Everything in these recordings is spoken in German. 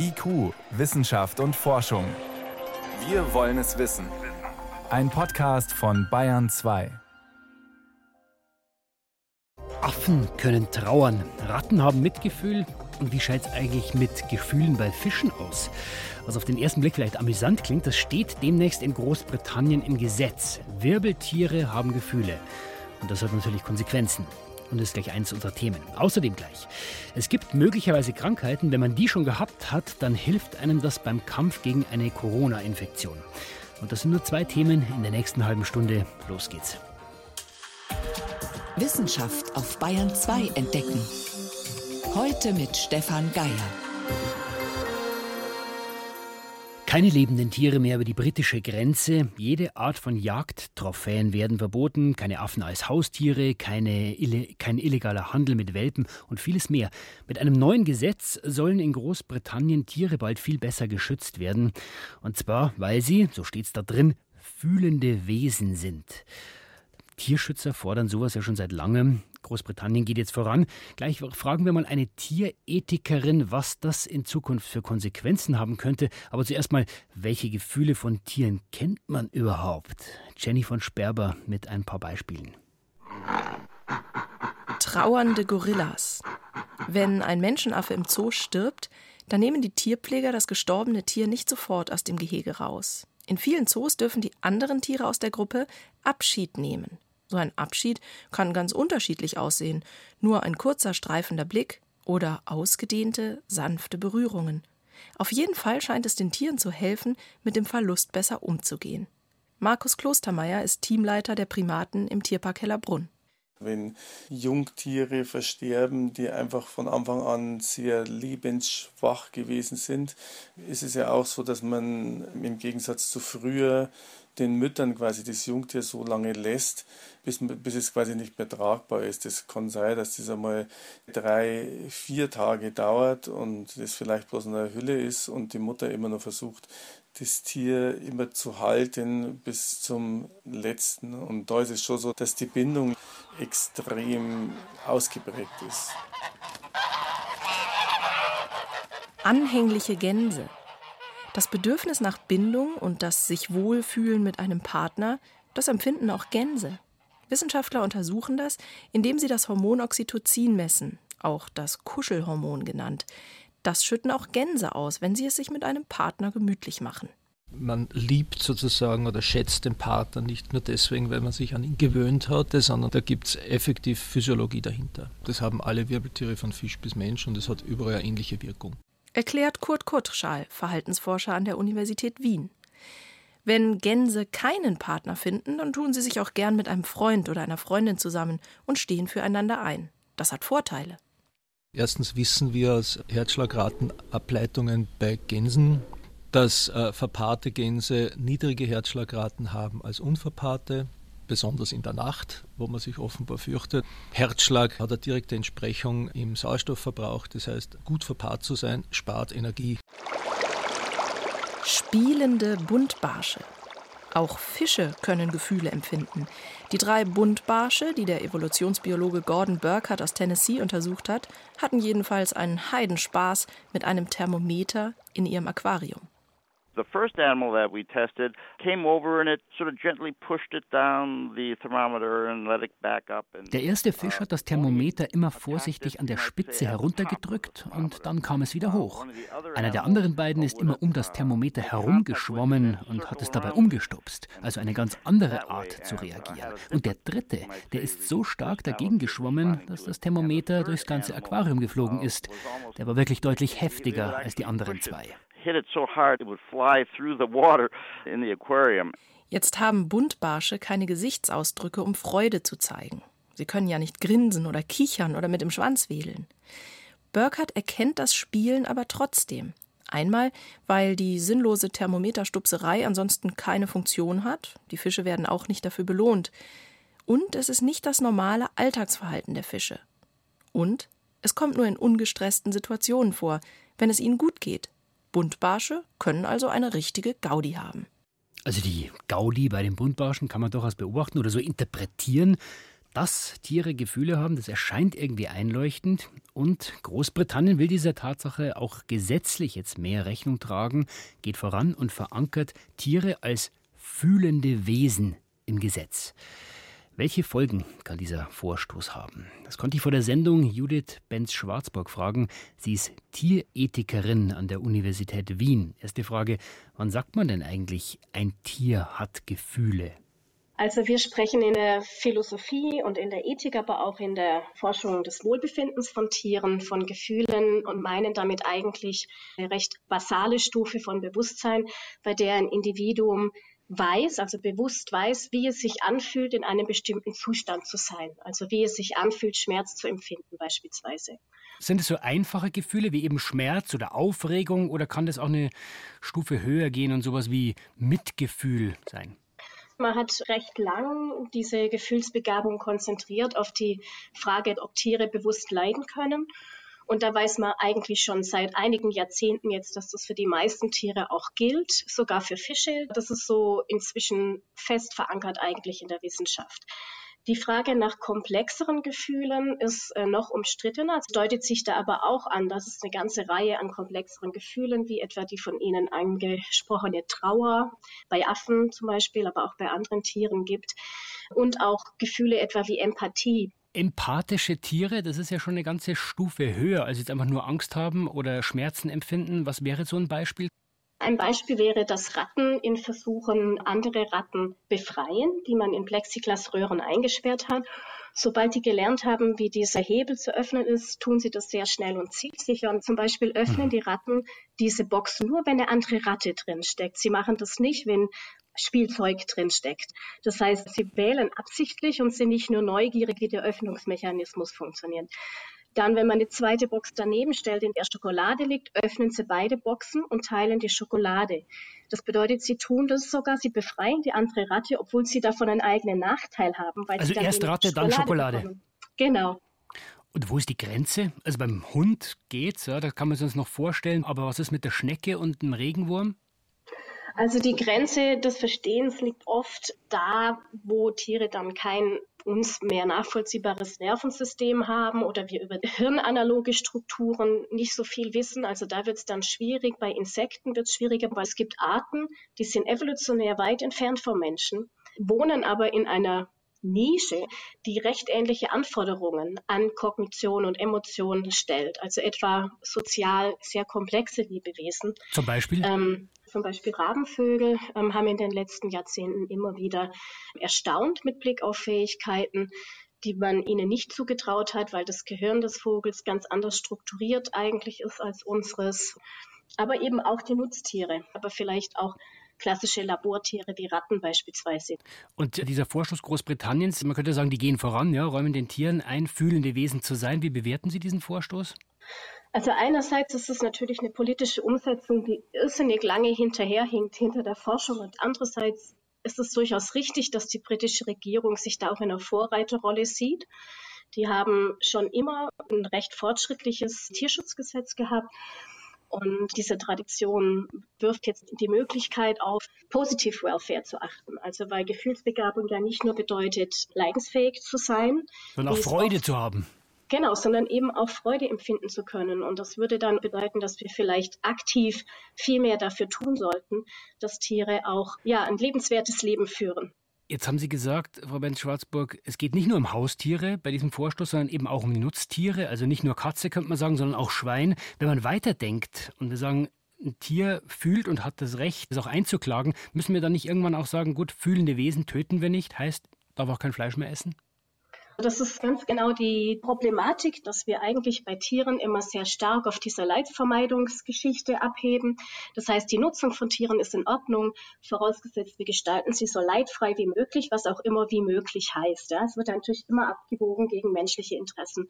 IQ, Wissenschaft und Forschung. Wir wollen es wissen. Ein Podcast von Bayern 2. Affen können trauern, Ratten haben Mitgefühl. Und wie schaut es eigentlich mit Gefühlen bei Fischen aus? Was auf den ersten Blick vielleicht amüsant klingt, das steht demnächst in Großbritannien im Gesetz. Wirbeltiere haben Gefühle. Und das hat natürlich Konsequenzen und ist gleich eins unserer Themen. Außerdem gleich. Es gibt möglicherweise Krankheiten, wenn man die schon gehabt hat, dann hilft einem das beim Kampf gegen eine Corona-Infektion. Und das sind nur zwei Themen in der nächsten halben Stunde. Los geht's. Wissenschaft auf Bayern 2 entdecken. Heute mit Stefan Geier. Keine lebenden Tiere mehr über die britische Grenze. Jede Art von Jagdtrophäen werden verboten. Keine Affen als Haustiere, keine, kein illegaler Handel mit Welpen und vieles mehr. Mit einem neuen Gesetz sollen in Großbritannien Tiere bald viel besser geschützt werden. Und zwar, weil sie, so steht es da drin, fühlende Wesen sind. Tierschützer fordern sowas ja schon seit langem. Großbritannien geht jetzt voran. Gleich fragen wir mal eine Tierethikerin, was das in Zukunft für Konsequenzen haben könnte. Aber zuerst mal, welche Gefühle von Tieren kennt man überhaupt? Jenny von Sperber mit ein paar Beispielen. Trauernde Gorillas. Wenn ein Menschenaffe im Zoo stirbt, dann nehmen die Tierpfleger das gestorbene Tier nicht sofort aus dem Gehege raus. In vielen Zoos dürfen die anderen Tiere aus der Gruppe Abschied nehmen. So ein Abschied kann ganz unterschiedlich aussehen, nur ein kurzer streifender Blick oder ausgedehnte, sanfte Berührungen. Auf jeden Fall scheint es den Tieren zu helfen, mit dem Verlust besser umzugehen. Markus Klostermeier ist Teamleiter der Primaten im Tierpark Hellerbrunn. Wenn Jungtiere versterben, die einfach von Anfang an sehr lebensschwach gewesen sind, ist es ja auch so, dass man im Gegensatz zu früher den Müttern quasi das Jungtier so lange lässt, bis, bis es quasi nicht mehr tragbar ist. Es kann sein, dass das einmal drei, vier Tage dauert und das vielleicht bloß in einer Hülle ist und die Mutter immer noch versucht, das Tier immer zu halten bis zum letzten. Und da ist es schon so, dass die Bindung extrem ausgeprägt ist. Anhängliche Gänse. Das Bedürfnis nach Bindung und das sich wohlfühlen mit einem Partner, das empfinden auch Gänse. Wissenschaftler untersuchen das, indem sie das Hormon Oxytocin messen, auch das Kuschelhormon genannt. Das schütten auch Gänse aus, wenn sie es sich mit einem Partner gemütlich machen. Man liebt sozusagen oder schätzt den Partner nicht nur deswegen, weil man sich an ihn gewöhnt hatte, sondern da gibt es effektiv Physiologie dahinter. Das haben alle Wirbeltiere von Fisch bis Mensch und es hat überall eine ähnliche Wirkung erklärt Kurt Kurtschal, Verhaltensforscher an der Universität Wien. Wenn Gänse keinen Partner finden, dann tun sie sich auch gern mit einem Freund oder einer Freundin zusammen und stehen füreinander ein. Das hat Vorteile. Erstens wissen wir aus Herzschlagratenableitungen bei Gänsen, dass äh, verpaarte Gänse niedrige Herzschlagraten haben als unverpaarte besonders in der Nacht, wo man sich offenbar fürchtet. Herzschlag hat eine direkte Entsprechung im Sauerstoffverbrauch, das heißt, gut verpaart zu sein, spart Energie. Spielende Buntbarsche. Auch Fische können Gefühle empfinden. Die drei Buntbarsche, die der Evolutionsbiologe Gordon Burkhardt aus Tennessee untersucht hat, hatten jedenfalls einen Heidenspaß mit einem Thermometer in ihrem Aquarium. The first animal that we tested came over and it sort of gently pushed it down the thermometer and let it back up. Der erste Fisch hat das Thermometer immer vorsichtig an der Spitze heruntergedrückt und dann kam es wieder hoch. Einer der anderen beiden ist immer um das Thermometer herumgeschwommen und hat es dabei umgestupst, also eine ganz andere Art zu reagieren. Und der dritte, der ist so stark dagegen geschwommen, dass das Thermometer durchs ganze Aquarium geflogen ist. Der war wirklich deutlich heftiger als die anderen zwei hit it so hard it would fly through the water in the aquarium. Jetzt haben Buntbarsche keine Gesichtsausdrücke, um Freude zu zeigen. Sie können ja nicht grinsen oder kichern oder mit dem Schwanz wedeln. Burkhardt erkennt das Spielen aber trotzdem. Einmal, weil die sinnlose Thermometerstupserei ansonsten keine Funktion hat, die Fische werden auch nicht dafür belohnt. Und es ist nicht das normale Alltagsverhalten der Fische. Und es kommt nur in ungestressten Situationen vor, wenn es ihnen gut geht. Buntbarsche können also eine richtige Gaudi haben. Also die Gaudi bei den Buntbarschen kann man durchaus beobachten oder so interpretieren. Dass Tiere Gefühle haben, das erscheint irgendwie einleuchtend. Und Großbritannien will dieser Tatsache auch gesetzlich jetzt mehr Rechnung tragen, geht voran und verankert Tiere als fühlende Wesen im Gesetz. Welche Folgen kann dieser Vorstoß haben? Das konnte ich vor der Sendung Judith Benz-Schwarzburg fragen. Sie ist Tierethikerin an der Universität Wien. Erste Frage, wann sagt man denn eigentlich, ein Tier hat Gefühle? Also wir sprechen in der Philosophie und in der Ethik, aber auch in der Forschung des Wohlbefindens von Tieren, von Gefühlen und meinen damit eigentlich eine recht basale Stufe von Bewusstsein, bei der ein Individuum weiß, also bewusst weiß, wie es sich anfühlt, in einem bestimmten Zustand zu sein. Also wie es sich anfühlt, Schmerz zu empfinden beispielsweise. Sind es so einfache Gefühle wie eben Schmerz oder Aufregung oder kann das auch eine Stufe höher gehen und sowas wie Mitgefühl sein? Man hat recht lang diese Gefühlsbegabung konzentriert auf die Frage, ob Tiere bewusst leiden können. Und da weiß man eigentlich schon seit einigen Jahrzehnten jetzt, dass das für die meisten Tiere auch gilt, sogar für Fische. Das ist so inzwischen fest verankert eigentlich in der Wissenschaft. Die Frage nach komplexeren Gefühlen ist äh, noch umstrittener. Es deutet sich da aber auch an, dass es eine ganze Reihe an komplexeren Gefühlen, wie etwa die von Ihnen angesprochene Trauer, bei Affen zum Beispiel, aber auch bei anderen Tieren gibt. Und auch Gefühle etwa wie Empathie, Empathische Tiere, das ist ja schon eine ganze Stufe höher, als jetzt einfach nur Angst haben oder Schmerzen empfinden. Was wäre so ein Beispiel? Ein Beispiel wäre, dass Ratten in Versuchen andere Ratten befreien, die man in Plexiglasröhren eingesperrt hat. Sobald die gelernt haben, wie dieser Hebel zu öffnen ist, tun sie das sehr schnell und zielsicher. Und zum Beispiel öffnen mhm. die Ratten diese Box nur, wenn eine andere Ratte drin steckt. Sie machen das nicht, wenn Spielzeug drin steckt. Das heißt, sie wählen absichtlich und sind nicht nur neugierig, wie der Öffnungsmechanismus funktioniert. Dann, wenn man eine zweite Box daneben stellt, in der Schokolade liegt, öffnen sie beide Boxen und teilen die Schokolade. Das bedeutet, sie tun das sogar, sie befreien die andere Ratte, obwohl sie davon einen eigenen Nachteil haben. also erst Ratte, Schokolade dann Schokolade. Bekommen. Genau. Und wo ist die Grenze? Also beim Hund geht's, ja, da kann man sich uns noch vorstellen. Aber was ist mit der Schnecke und dem Regenwurm? Also die Grenze des Verstehens liegt oft da, wo Tiere dann kein uns mehr nachvollziehbares Nervensystem haben oder wir über hirnanaloge Strukturen nicht so viel wissen. Also da wird es dann schwierig. Bei Insekten wird es schwieriger, weil es gibt Arten, die sind evolutionär weit entfernt vom Menschen, wohnen aber in einer Nische, die recht ähnliche Anforderungen an Kognition und Emotionen stellt. Also etwa sozial sehr komplexe Lebewesen. Zum Beispiel? Ähm, zum Beispiel Rabenvögel ähm, haben in den letzten Jahrzehnten immer wieder erstaunt mit Blick auf Fähigkeiten, die man ihnen nicht zugetraut hat, weil das Gehirn des Vogels ganz anders strukturiert eigentlich ist als unseres. Aber eben auch die Nutztiere, aber vielleicht auch klassische Labortiere wie Ratten beispielsweise. Und dieser Vorschuss Großbritanniens, man könnte sagen, die gehen voran, ja, räumen den Tieren ein, fühlende Wesen zu sein. Wie bewerten Sie diesen Vorstoß? Also einerseits ist es natürlich eine politische Umsetzung, die irrsinnig lange hinterherhinkt hinter der Forschung und andererseits ist es durchaus richtig, dass die britische Regierung sich da auch in einer Vorreiterrolle sieht. Die haben schon immer ein recht fortschrittliches Tierschutzgesetz gehabt. Und diese Tradition wirft jetzt die Möglichkeit auf, Positive Welfare zu achten. Also weil Gefühlsbegabung ja nicht nur bedeutet, leidensfähig zu sein, sondern auch Freude zu haben. Genau, sondern eben auch Freude empfinden zu können. Und das würde dann bedeuten, dass wir vielleicht aktiv viel mehr dafür tun sollten, dass Tiere auch ja, ein lebenswertes Leben führen. Jetzt haben Sie gesagt, Frau Benz-Schwarzburg, es geht nicht nur um Haustiere bei diesem Vorstoß, sondern eben auch um die Nutztiere. Also nicht nur Katze, könnte man sagen, sondern auch Schwein. Wenn man weiterdenkt und wir sagen, ein Tier fühlt und hat das Recht, es auch einzuklagen, müssen wir dann nicht irgendwann auch sagen, gut, fühlende Wesen töten wir nicht, heißt, darf auch kein Fleisch mehr essen? Das ist ganz genau die Problematik, dass wir eigentlich bei Tieren immer sehr stark auf dieser Leidvermeidungsgeschichte abheben. Das heißt, die Nutzung von Tieren ist in Ordnung, vorausgesetzt wir gestalten sie so leidfrei wie möglich, was auch immer wie möglich heißt. Es wird natürlich immer abgewogen gegen menschliche Interessen.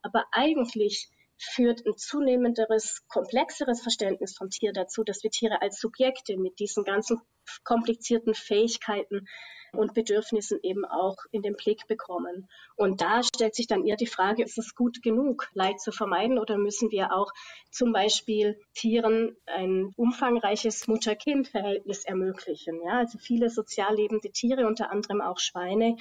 Aber eigentlich führt ein zunehmenderes, komplexeres Verständnis vom Tier dazu, dass wir Tiere als Subjekte mit diesen ganzen komplizierten Fähigkeiten und Bedürfnissen eben auch in den Blick bekommen. Und da stellt sich dann eher die Frage, ist es gut genug, Leid zu vermeiden oder müssen wir auch zum Beispiel Tieren ein umfangreiches Mutter-Kind-Verhältnis ermöglichen? Ja, also viele sozial lebende Tiere, unter anderem auch Schweine,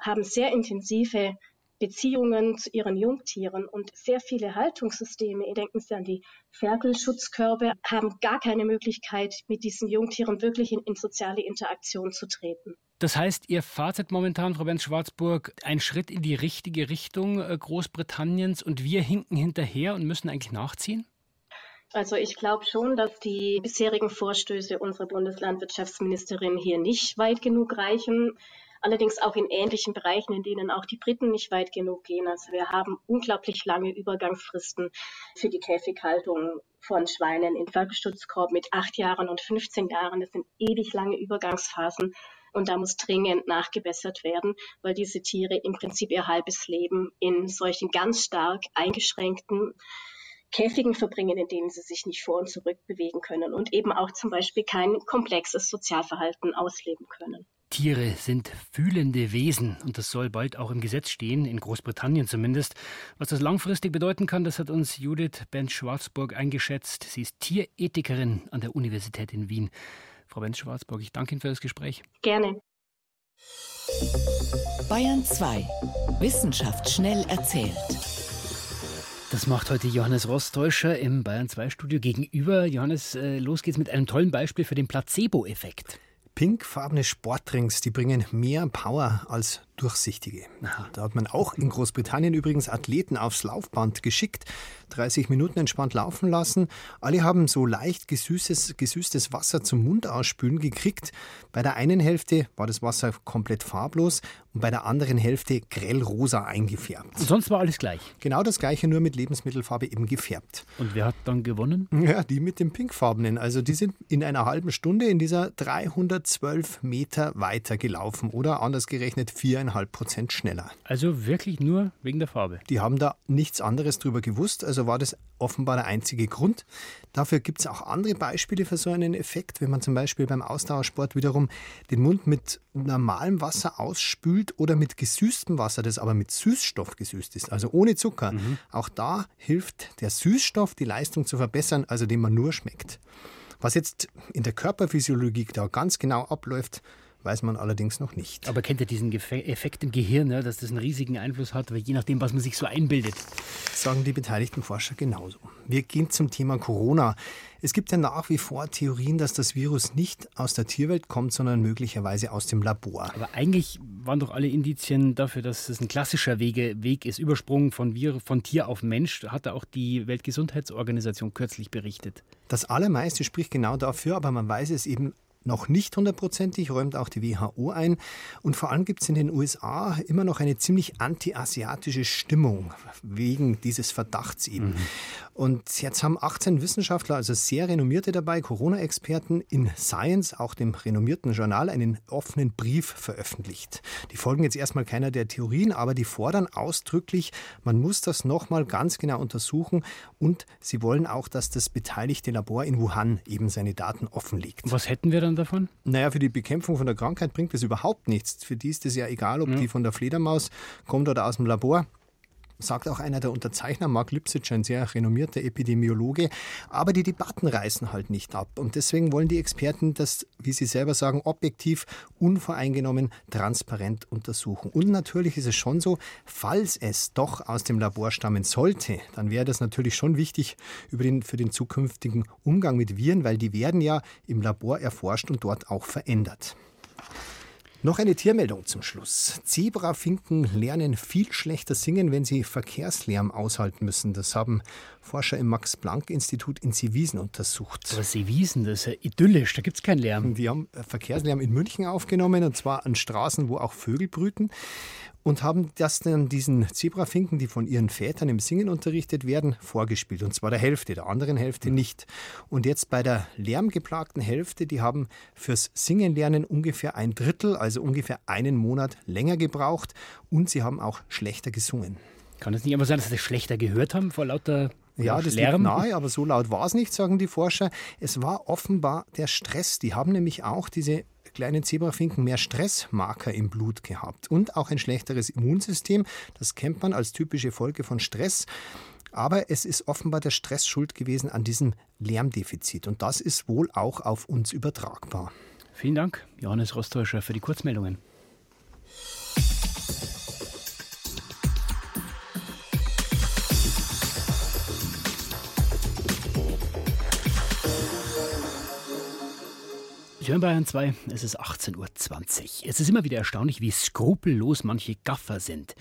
haben sehr intensive Beziehungen zu ihren Jungtieren und sehr viele Haltungssysteme, denken Sie an die Ferkelschutzkörbe, haben gar keine Möglichkeit, mit diesen Jungtieren wirklich in, in soziale Interaktion zu treten. Das heißt, Ihr Fazit momentan, Frau Benz-Schwarzburg, ein Schritt in die richtige Richtung äh, Großbritanniens und wir hinken hinterher und müssen eigentlich nachziehen? Also ich glaube schon, dass die bisherigen Vorstöße unserer Bundeslandwirtschaftsministerin hier nicht weit genug reichen allerdings auch in ähnlichen Bereichen, in denen auch die Briten nicht weit genug gehen. Also wir haben unglaublich lange Übergangsfristen für die Käfighaltung von Schweinen in Werkstutzkorb mit acht Jahren und 15 Jahren. Das sind ewig lange Übergangsphasen. Und da muss dringend nachgebessert werden, weil diese Tiere im Prinzip ihr halbes Leben in solchen ganz stark eingeschränkten Käfigen verbringen, in denen sie sich nicht vor und zurück bewegen können und eben auch zum Beispiel kein komplexes Sozialverhalten ausleben können. Tiere sind fühlende Wesen und das soll bald auch im Gesetz stehen, in Großbritannien zumindest. Was das langfristig bedeuten kann, das hat uns Judith Benz-Schwarzburg eingeschätzt. Sie ist Tierethikerin an der Universität in Wien. Frau Benz-Schwarzburg, ich danke Ihnen für das Gespräch. Gerne. Bayern 2. Wissenschaft schnell erzählt. Das macht heute Johannes Rostäuscher im Bayern 2 Studio gegenüber. Johannes, äh, los geht's mit einem tollen Beispiel für den Placebo-Effekt. Pinkfarbene Sportdrinks, die bringen mehr Power als durchsichtige. Da hat man auch in Großbritannien übrigens Athleten aufs Laufband geschickt, 30 Minuten entspannt laufen lassen. Alle haben so leicht gesüßtes, gesüßtes Wasser zum Mund ausspülen gekriegt. Bei der einen Hälfte war das Wasser komplett farblos und bei der anderen Hälfte grell rosa eingefärbt. Und sonst war alles gleich. Genau das gleiche, nur mit Lebensmittelfarbe eben gefärbt. Und wer hat dann gewonnen? Ja, die mit dem pinkfarbenen. Also die sind in einer halben Stunde in dieser 312 Meter weiter gelaufen oder anders gerechnet viereinhalb 2,5 Prozent schneller. Also wirklich nur wegen der Farbe? Die haben da nichts anderes drüber gewusst, also war das offenbar der einzige Grund. Dafür gibt es auch andere Beispiele für so einen Effekt, wenn man zum Beispiel beim Ausdauersport wiederum den Mund mit normalem Wasser ausspült oder mit gesüßtem Wasser, das aber mit Süßstoff gesüßt ist, also ohne Zucker. Mhm. Auch da hilft der Süßstoff, die Leistung zu verbessern, also den man nur schmeckt. Was jetzt in der Körperphysiologie da ganz genau abläuft, weiß man allerdings noch nicht. Aber kennt ihr diesen Effekt im Gehirn, ne, dass das einen riesigen Einfluss hat, je nachdem, was man sich so einbildet? Sagen die beteiligten Forscher genauso. Wir gehen zum Thema Corona. Es gibt ja nach wie vor Theorien, dass das Virus nicht aus der Tierwelt kommt, sondern möglicherweise aus dem Labor. Aber eigentlich waren doch alle Indizien dafür, dass es ein klassischer Wege, Weg ist, Übersprung von, Vir von Tier auf Mensch, hat auch die Weltgesundheitsorganisation kürzlich berichtet. Das Allermeiste spricht genau dafür, aber man weiß es eben noch nicht hundertprozentig, räumt auch die WHO ein. Und vor allem gibt es in den USA immer noch eine ziemlich anti-asiatische Stimmung wegen dieses Verdachts eben. Mhm. Und jetzt haben 18 Wissenschaftler, also sehr renommierte dabei, Corona-Experten, in Science, auch dem renommierten Journal, einen offenen Brief veröffentlicht. Die folgen jetzt erstmal keiner der Theorien, aber die fordern ausdrücklich, man muss das nochmal ganz genau untersuchen und sie wollen auch, dass das beteiligte Labor in Wuhan eben seine Daten offenlegt. Was hätten wir dann davon? Naja, für die Bekämpfung von der Krankheit bringt das überhaupt nichts. Für die ist es ja egal, ob ja. die von der Fledermaus kommt oder aus dem Labor sagt auch einer der Unterzeichner, Mark Lipsitch, ein sehr renommierter Epidemiologe. Aber die Debatten reißen halt nicht ab. Und deswegen wollen die Experten das, wie sie selber sagen, objektiv, unvoreingenommen, transparent untersuchen. Und natürlich ist es schon so, falls es doch aus dem Labor stammen sollte, dann wäre das natürlich schon wichtig über den, für den zukünftigen Umgang mit Viren, weil die werden ja im Labor erforscht und dort auch verändert. Noch eine Tiermeldung zum Schluss. Zebrafinken lernen viel schlechter singen, wenn sie Verkehrslärm aushalten müssen. Das haben Forscher im Max-Planck-Institut in Seewiesen untersucht. Aber Seewiesen, das ist ja idyllisch, da gibt es keinen Lärm. Die haben Verkehrslärm in München aufgenommen, und zwar an Straßen, wo auch Vögel brüten und haben das dann diesen Zebrafinken, die von ihren Vätern im Singen unterrichtet werden, vorgespielt. Und zwar der Hälfte, der anderen Hälfte nicht. Und jetzt bei der lärmgeplagten Hälfte, die haben fürs Singenlernen ungefähr ein Drittel, also ungefähr einen Monat länger gebraucht und sie haben auch schlechter gesungen. Kann es nicht einfach sein, dass sie schlechter gehört haben vor lauter ja, das Lärm. liegt nahe, aber so laut war es nicht, sagen die Forscher. Es war offenbar der Stress. Die haben nämlich auch diese kleinen Zebrafinken mehr Stressmarker im Blut gehabt und auch ein schlechteres Immunsystem. Das kennt man als typische Folge von Stress. Aber es ist offenbar der Stress schuld gewesen an diesem Lärmdefizit. Und das ist wohl auch auf uns übertragbar. Vielen Dank, Johannes Rostäuscher, für die Kurzmeldungen. Sie hören Bayern 2, es ist 18.20 Uhr. Es ist immer wieder erstaunlich, wie skrupellos manche Gaffer sind.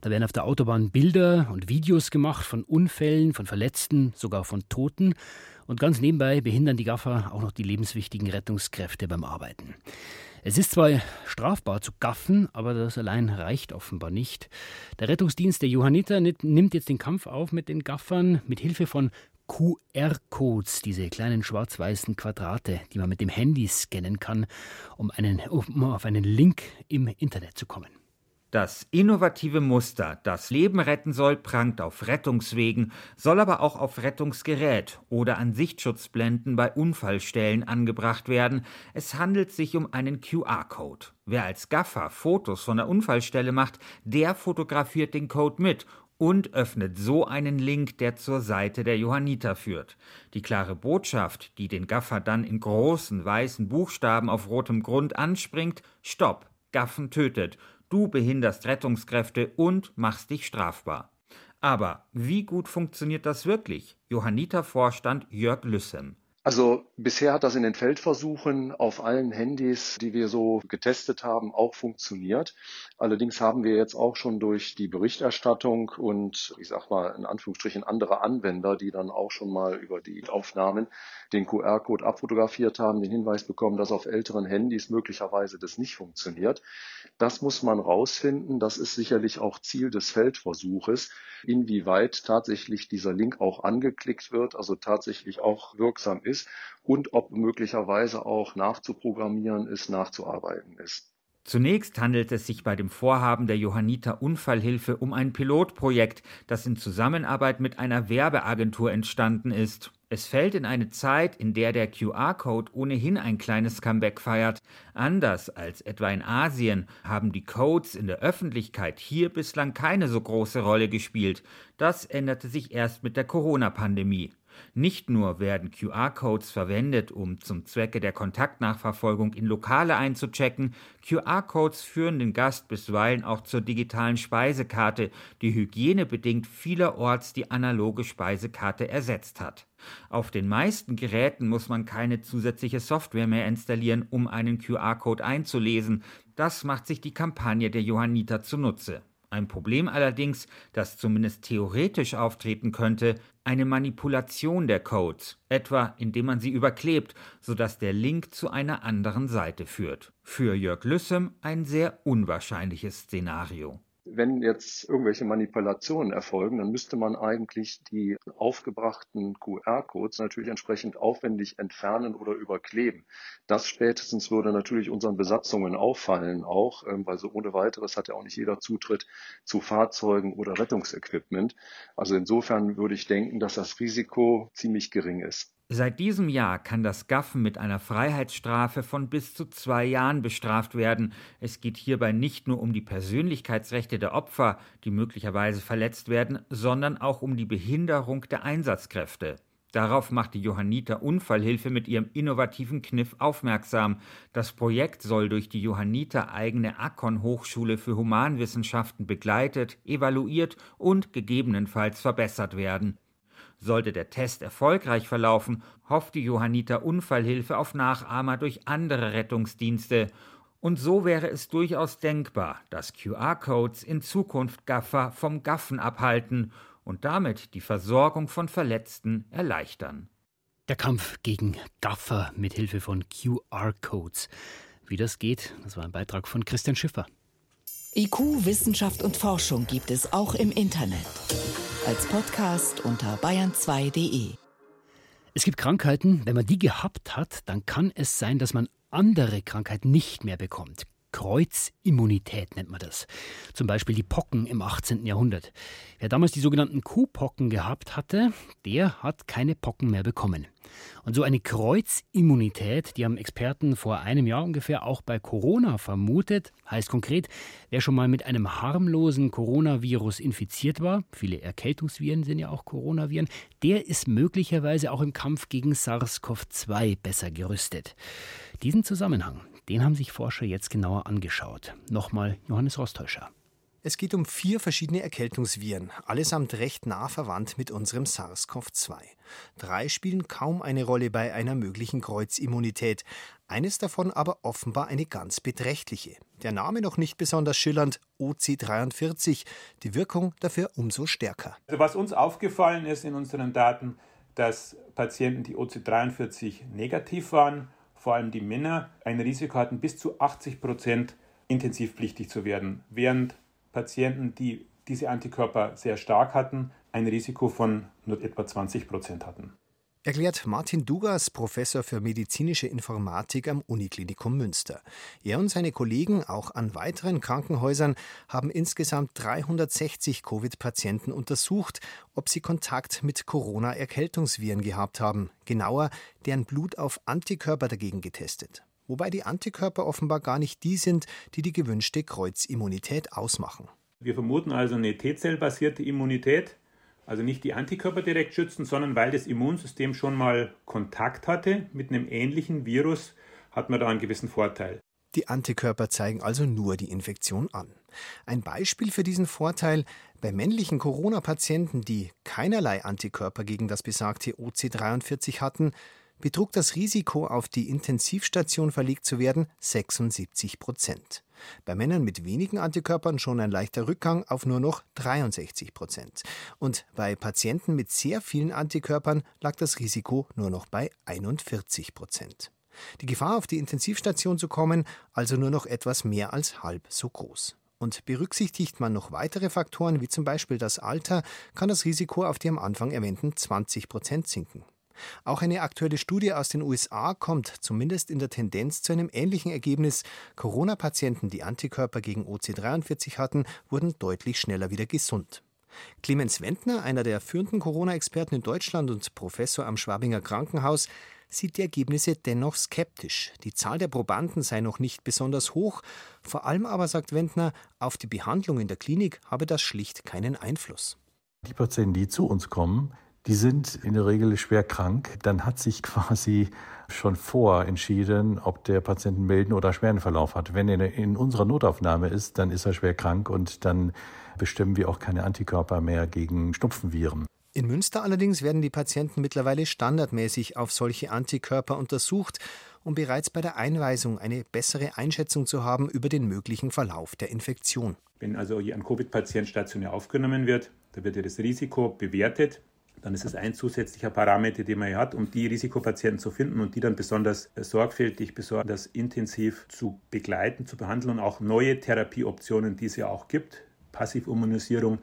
Da werden auf der Autobahn Bilder und Videos gemacht von Unfällen, von Verletzten, sogar von Toten. Und ganz nebenbei behindern die Gaffer auch noch die lebenswichtigen Rettungskräfte beim Arbeiten. Es ist zwar strafbar zu gaffen, aber das allein reicht offenbar nicht. Der Rettungsdienst der Johanniter nimmt jetzt den Kampf auf mit den Gaffern mit Hilfe von QR-Codes, diese kleinen schwarz-weißen Quadrate, die man mit dem Handy scannen kann, um, einen, um auf einen Link im Internet zu kommen. Das innovative Muster, das Leben retten soll, prangt auf Rettungswegen, soll aber auch auf Rettungsgerät oder an Sichtschutzblenden bei Unfallstellen angebracht werden. Es handelt sich um einen QR-Code. Wer als Gaffer Fotos von der Unfallstelle macht, der fotografiert den Code mit und öffnet so einen Link, der zur Seite der Johanniter führt. Die klare Botschaft, die den Gaffer dann in großen weißen Buchstaben auf rotem Grund anspringt, Stopp, Gaffen tötet, du behinderst Rettungskräfte und machst dich strafbar. Aber wie gut funktioniert das wirklich? Johanniter-Vorstand Jörg Lüssem. Also bisher hat das in den Feldversuchen auf allen Handys, die wir so getestet haben, auch funktioniert. Allerdings haben wir jetzt auch schon durch die Berichterstattung und ich sag mal in Anführungsstrichen andere Anwender, die dann auch schon mal über die Aufnahmen den QR-Code abfotografiert haben, den Hinweis bekommen, dass auf älteren Handys möglicherweise das nicht funktioniert. Das muss man rausfinden. Das ist sicherlich auch Ziel des Feldversuches, inwieweit tatsächlich dieser Link auch angeklickt wird, also tatsächlich auch wirksam ist ist und ob möglicherweise auch nachzuprogrammieren ist, nachzuarbeiten ist. Zunächst handelt es sich bei dem Vorhaben der Johanniter Unfallhilfe um ein Pilotprojekt, das in Zusammenarbeit mit einer Werbeagentur entstanden ist. Es fällt in eine Zeit, in der der QR-Code ohnehin ein kleines Comeback feiert. Anders als etwa in Asien haben die Codes in der Öffentlichkeit hier bislang keine so große Rolle gespielt. Das änderte sich erst mit der Corona-Pandemie. Nicht nur werden QR-Codes verwendet, um zum Zwecke der Kontaktnachverfolgung in Lokale einzuchecken, QR-Codes führen den Gast bisweilen auch zur digitalen Speisekarte, die hygienebedingt vielerorts die analoge Speisekarte ersetzt hat. Auf den meisten Geräten muss man keine zusätzliche Software mehr installieren, um einen QR-Code einzulesen. Das macht sich die Kampagne der Johanniter zunutze. Ein Problem allerdings, das zumindest theoretisch auftreten könnte, eine Manipulation der Codes, etwa indem man sie überklebt, sodass der Link zu einer anderen Seite führt. Für Jörg Lüssem ein sehr unwahrscheinliches Szenario. Wenn jetzt irgendwelche Manipulationen erfolgen, dann müsste man eigentlich die aufgebrachten QR-Codes natürlich entsprechend aufwendig entfernen oder überkleben. Das spätestens würde natürlich unseren Besatzungen auffallen auch, ähm, weil so ohne weiteres hat ja auch nicht jeder Zutritt zu Fahrzeugen oder Rettungsequipment. Also insofern würde ich denken, dass das Risiko ziemlich gering ist. Seit diesem Jahr kann das Gaffen mit einer Freiheitsstrafe von bis zu zwei Jahren bestraft werden. Es geht hierbei nicht nur um die Persönlichkeitsrechte der Opfer, die möglicherweise verletzt werden, sondern auch um die Behinderung der Einsatzkräfte. Darauf macht die Johanniter Unfallhilfe mit ihrem innovativen Kniff aufmerksam. Das Projekt soll durch die Johanniter eigene Akkon Hochschule für Humanwissenschaften begleitet, evaluiert und gegebenenfalls verbessert werden. Sollte der Test erfolgreich verlaufen, hofft die Johanniter Unfallhilfe auf Nachahmer durch andere Rettungsdienste. Und so wäre es durchaus denkbar, dass QR-Codes in Zukunft Gaffer vom Gaffen abhalten und damit die Versorgung von Verletzten erleichtern. Der Kampf gegen Gaffer mit Hilfe von QR-Codes. Wie das geht, das war ein Beitrag von Christian Schiffer. IQ, Wissenschaft und Forschung gibt es auch im Internet als Podcast unter bayern2.de. Es gibt Krankheiten, wenn man die gehabt hat, dann kann es sein, dass man andere Krankheiten nicht mehr bekommt. Kreuzimmunität nennt man das. Zum Beispiel die Pocken im 18. Jahrhundert. Wer damals die sogenannten Kuhpocken gehabt hatte, der hat keine Pocken mehr bekommen. Und so eine Kreuzimmunität, die haben Experten vor einem Jahr ungefähr auch bei Corona vermutet, heißt konkret, wer schon mal mit einem harmlosen Coronavirus infiziert war, viele Erkältungsviren sind ja auch Coronaviren, der ist möglicherweise auch im Kampf gegen SARS-CoV-2 besser gerüstet. Diesen Zusammenhang, den haben sich Forscher jetzt genauer angeschaut. Nochmal Johannes Rostäuscher. Es geht um vier verschiedene Erkältungsviren, allesamt recht nah verwandt mit unserem SARS-CoV-2. Drei spielen kaum eine Rolle bei einer möglichen Kreuzimmunität, eines davon aber offenbar eine ganz beträchtliche. Der Name noch nicht besonders schillernd, OC43, die Wirkung dafür umso stärker. Also was uns aufgefallen ist in unseren Daten, dass Patienten, die OC43 negativ waren, vor allem die Männer, ein Risiko hatten, bis zu 80 Prozent intensivpflichtig zu werden, während Patienten, die diese Antikörper sehr stark hatten, ein Risiko von nur etwa 20 Prozent hatten. Erklärt Martin Dugas, Professor für medizinische Informatik am Uniklinikum Münster. Er und seine Kollegen auch an weiteren Krankenhäusern haben insgesamt 360 Covid-Patienten untersucht, ob sie Kontakt mit Corona-Erkältungsviren gehabt haben. Genauer, deren Blut auf Antikörper dagegen getestet wobei die Antikörper offenbar gar nicht die sind, die die gewünschte Kreuzimmunität ausmachen. Wir vermuten also eine T-Zell-basierte Immunität, also nicht die Antikörper direkt schützen, sondern weil das Immunsystem schon mal Kontakt hatte mit einem ähnlichen Virus, hat man da einen gewissen Vorteil. Die Antikörper zeigen also nur die Infektion an. Ein Beispiel für diesen Vorteil bei männlichen Corona-Patienten, die keinerlei Antikörper gegen das besagte OC43 hatten, betrug das Risiko, auf die Intensivstation verlegt zu werden, 76 Prozent. Bei Männern mit wenigen Antikörpern schon ein leichter Rückgang auf nur noch 63 Prozent. Und bei Patienten mit sehr vielen Antikörpern lag das Risiko nur noch bei 41 Prozent. Die Gefahr, auf die Intensivstation zu kommen, also nur noch etwas mehr als halb so groß. Und berücksichtigt man noch weitere Faktoren, wie zum Beispiel das Alter, kann das Risiko auf die am Anfang erwähnten 20 Prozent sinken. Auch eine aktuelle Studie aus den USA kommt zumindest in der Tendenz zu einem ähnlichen Ergebnis. Corona-Patienten, die Antikörper gegen OC43 hatten, wurden deutlich schneller wieder gesund. Clemens Wendner, einer der führenden Corona-Experten in Deutschland und Professor am Schwabinger Krankenhaus, sieht die Ergebnisse dennoch skeptisch. Die Zahl der Probanden sei noch nicht besonders hoch. Vor allem aber, sagt Wendner, auf die Behandlung in der Klinik habe das schlicht keinen Einfluss. Die Patienten, die zu uns kommen, die sind in der Regel schwer krank. Dann hat sich quasi schon vor entschieden, ob der Patient einen milden oder schweren Verlauf hat. Wenn er in unserer Notaufnahme ist, dann ist er schwer krank und dann bestimmen wir auch keine Antikörper mehr gegen Schnupfenviren. In Münster allerdings werden die Patienten mittlerweile standardmäßig auf solche Antikörper untersucht, um bereits bei der Einweisung eine bessere Einschätzung zu haben über den möglichen Verlauf der Infektion. Wenn also ein Covid-Patient stationär aufgenommen wird, da wird ja das Risiko bewertet dann ist es ein zusätzlicher Parameter, den man hier hat, um die Risikopatienten zu finden und die dann besonders sorgfältig, besonders intensiv zu begleiten, zu behandeln und auch neue Therapieoptionen, die es ja auch gibt, Passivimmunisierung,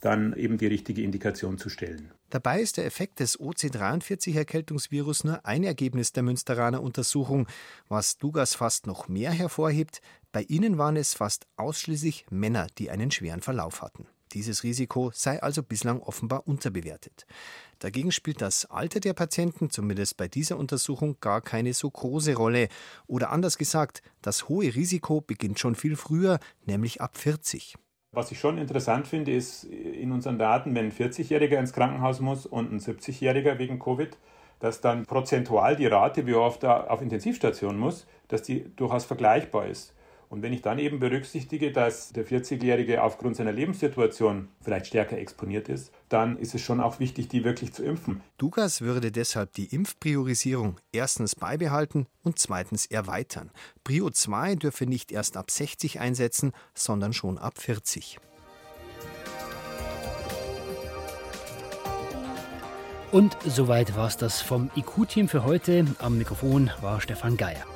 dann eben die richtige Indikation zu stellen. Dabei ist der Effekt des OC43-Erkältungsvirus nur ein Ergebnis der Münsteraner Untersuchung. Was Dugas fast noch mehr hervorhebt, bei ihnen waren es fast ausschließlich Männer, die einen schweren Verlauf hatten. Dieses Risiko sei also bislang offenbar unterbewertet. Dagegen spielt das Alter der Patienten, zumindest bei dieser Untersuchung, gar keine so große Rolle. Oder anders gesagt, das hohe Risiko beginnt schon viel früher, nämlich ab 40. Was ich schon interessant finde, ist in unseren Daten, wenn ein 40-Jähriger ins Krankenhaus muss und ein 70-Jähriger wegen Covid, dass dann prozentual die Rate, wie oft er auf Intensivstation muss, dass die durchaus vergleichbar ist. Und wenn ich dann eben berücksichtige, dass der 40-Jährige aufgrund seiner Lebenssituation vielleicht stärker exponiert ist, dann ist es schon auch wichtig, die wirklich zu impfen. Dugas würde deshalb die Impfpriorisierung erstens beibehalten und zweitens erweitern. Prio 2 dürfe nicht erst ab 60 einsetzen, sondern schon ab 40. Und soweit war es das vom IQ-Team für heute. Am Mikrofon war Stefan Geier.